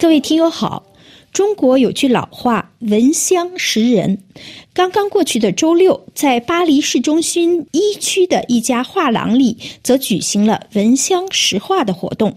各位听友好。中国有句老话“闻香识人”。刚刚过去的周六，在巴黎市中心一区的一家画廊里，则举行了“闻香识画”的活动。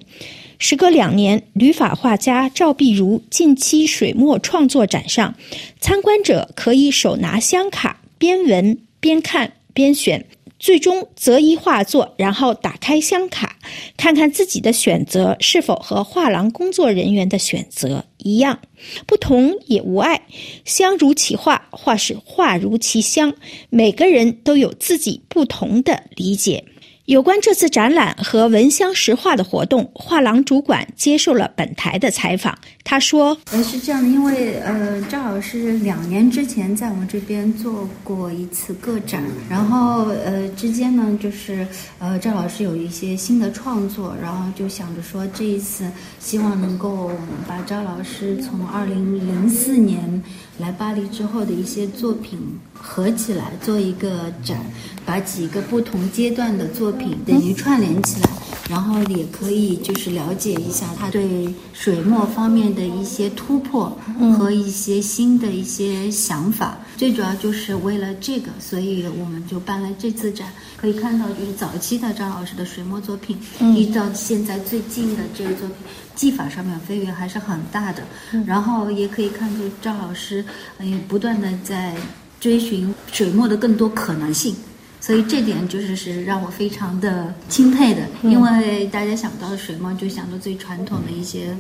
时隔两年，旅法画家赵碧如近期水墨创作展上，参观者可以手拿香卡，边闻边看边选。最终择一画作，然后打开香卡，看看自己的选择是否和画廊工作人员的选择一样。不同也无碍，香如其画，画是画如其香。每个人都有自己不同的理解。有关这次展览和闻香识画的活动，画廊主管接受了本台的采访。他说：“呃，是这样的，因为呃，赵老师两年之前在我们这边做过一次个展，然后呃之间呢，就是呃赵老师有一些新的创作，然后就想着说这一次希望能够把赵老师从二零零四年。”来巴黎之后的一些作品合起来做一个展，把几个不同阶段的作品等于串联起来，然后也可以就是了解一下他对水墨方面的一些突破和一些新的一些想法。最主要就是为了这个，所以我们就办了这次展。可以看到，就是早期的张老师的水墨作品，一直到现在最近的这个作品。技法上面飞跃还是很大的，然后也可以看出赵老师，嗯，不断的在追寻水墨的更多可能性，所以这点就是是让我非常的钦佩的，因为大家想到水墨就想到最传统的一些。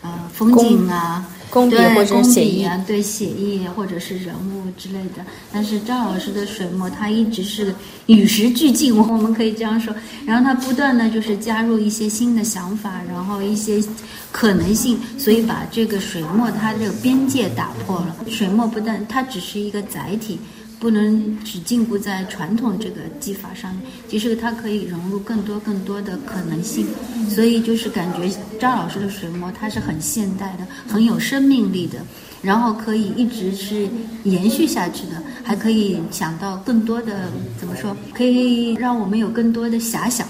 呃，风景啊，工笔或者写意啊，对写意或者是人物之类的。但是张老师的水墨，他一直是与时俱进，我们可以这样说。然后他不断的就是加入一些新的想法，然后一些可能性，所以把这个水墨它这个边界打破了。水墨不但它只是一个载体。不能只禁锢在传统这个技法上，其实它可以融入更多更多的可能性。所以就是感觉张老师的水墨，它是很现代的，很有生命力的，然后可以一直是延续下去的，还可以想到更多的怎么说，可以让我们有更多的遐想，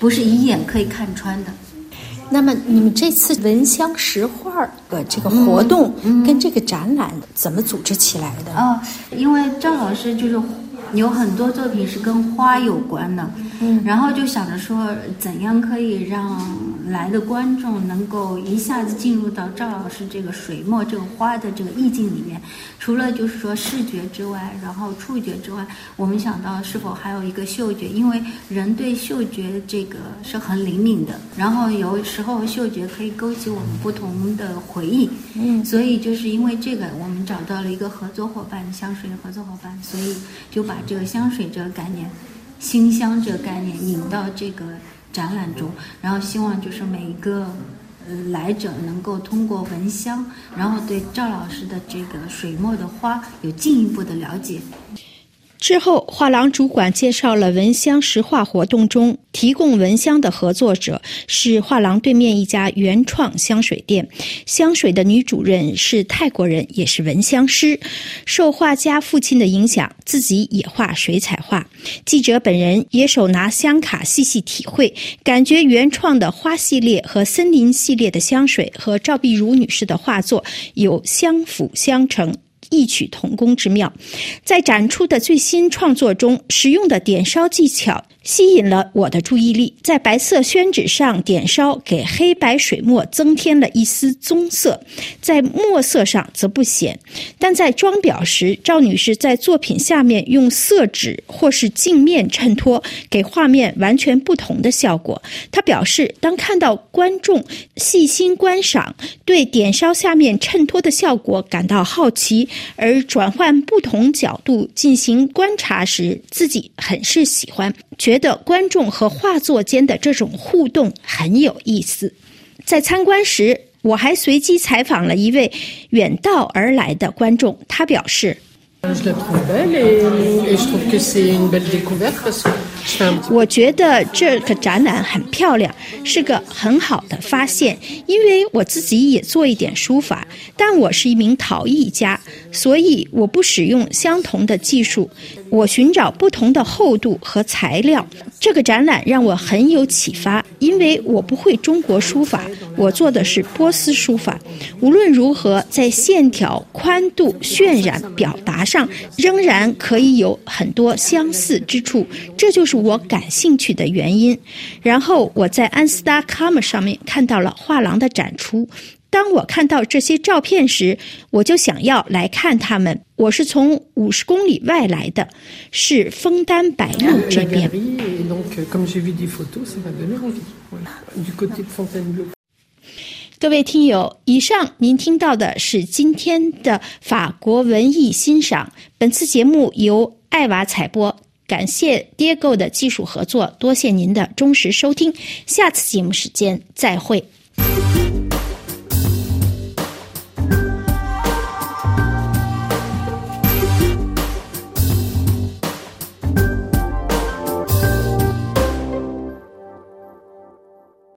不是一眼可以看穿的。那么你们这次闻香识画的这个活动跟这个展览怎么组织起来的？哦，因为赵老师就是有很多作品是跟花有关的，嗯，然后就想着说怎样可以让。来的观众能够一下子进入到赵老师这个水墨这个花的这个意境里面，除了就是说视觉之外，然后触觉之外，我们想到是否还有一个嗅觉？因为人对嗅觉这个是很灵敏的，然后有时候嗅觉可以勾起我们不同的回忆。嗯，所以就是因为这个，我们找到了一个合作伙伴，香水的合作伙伴，所以就把这个香水这个概念，馨香这个概念引到这个。展览中，然后希望就是每一个来者能够通过闻香，然后对赵老师的这个水墨的花有进一步的了解。之后，画廊主管介绍了闻香识画活动中提供闻香的合作者是画廊对面一家原创香水店，香水的女主人是泰国人，也是闻香师。受画家父亲的影响，自己也画水彩画。记者本人也手拿香卡细细体会，感觉原创的花系列和森林系列的香水和赵碧如女士的画作有相辅相成。异曲同工之妙，在展出的最新创作中，使用的点烧技巧。吸引了我的注意力，在白色宣纸上点烧，给黑白水墨增添了一丝棕色，在墨色上则不显。但在装裱时，赵女士在作品下面用色纸或是镜面衬托，给画面完全不同的效果。她表示，当看到观众细心观赏，对点烧下面衬托的效果感到好奇，而转换不同角度进行观察时，自己很是喜欢。觉得观众和画作间的这种互动很有意思。在参观时，我还随机采访了一位远道而来的观众，他表示。我觉得这个展览很漂亮，是个很好的发现。因为我自己也做一点书法，但我是一名陶艺家，所以我不使用相同的技术。我寻找不同的厚度和材料。这个展览让我很有启发，因为我不会中国书法，我做的是波斯书法。无论如何，在线条、宽度、渲染、表达上，仍然可以有很多相似之处。这就是我感兴趣的原因。然后我在安斯达 com 上面看到了画廊的展出。当我看到这些照片时，我就想要来看他们。我是从五十公里外来的，是枫丹白露这边。各位听友，以上您听到的是今天的法国文艺欣赏。本次节目由艾娃采播，感谢 Diego 的技术合作，多谢您的忠实收听。下次节目时间再会。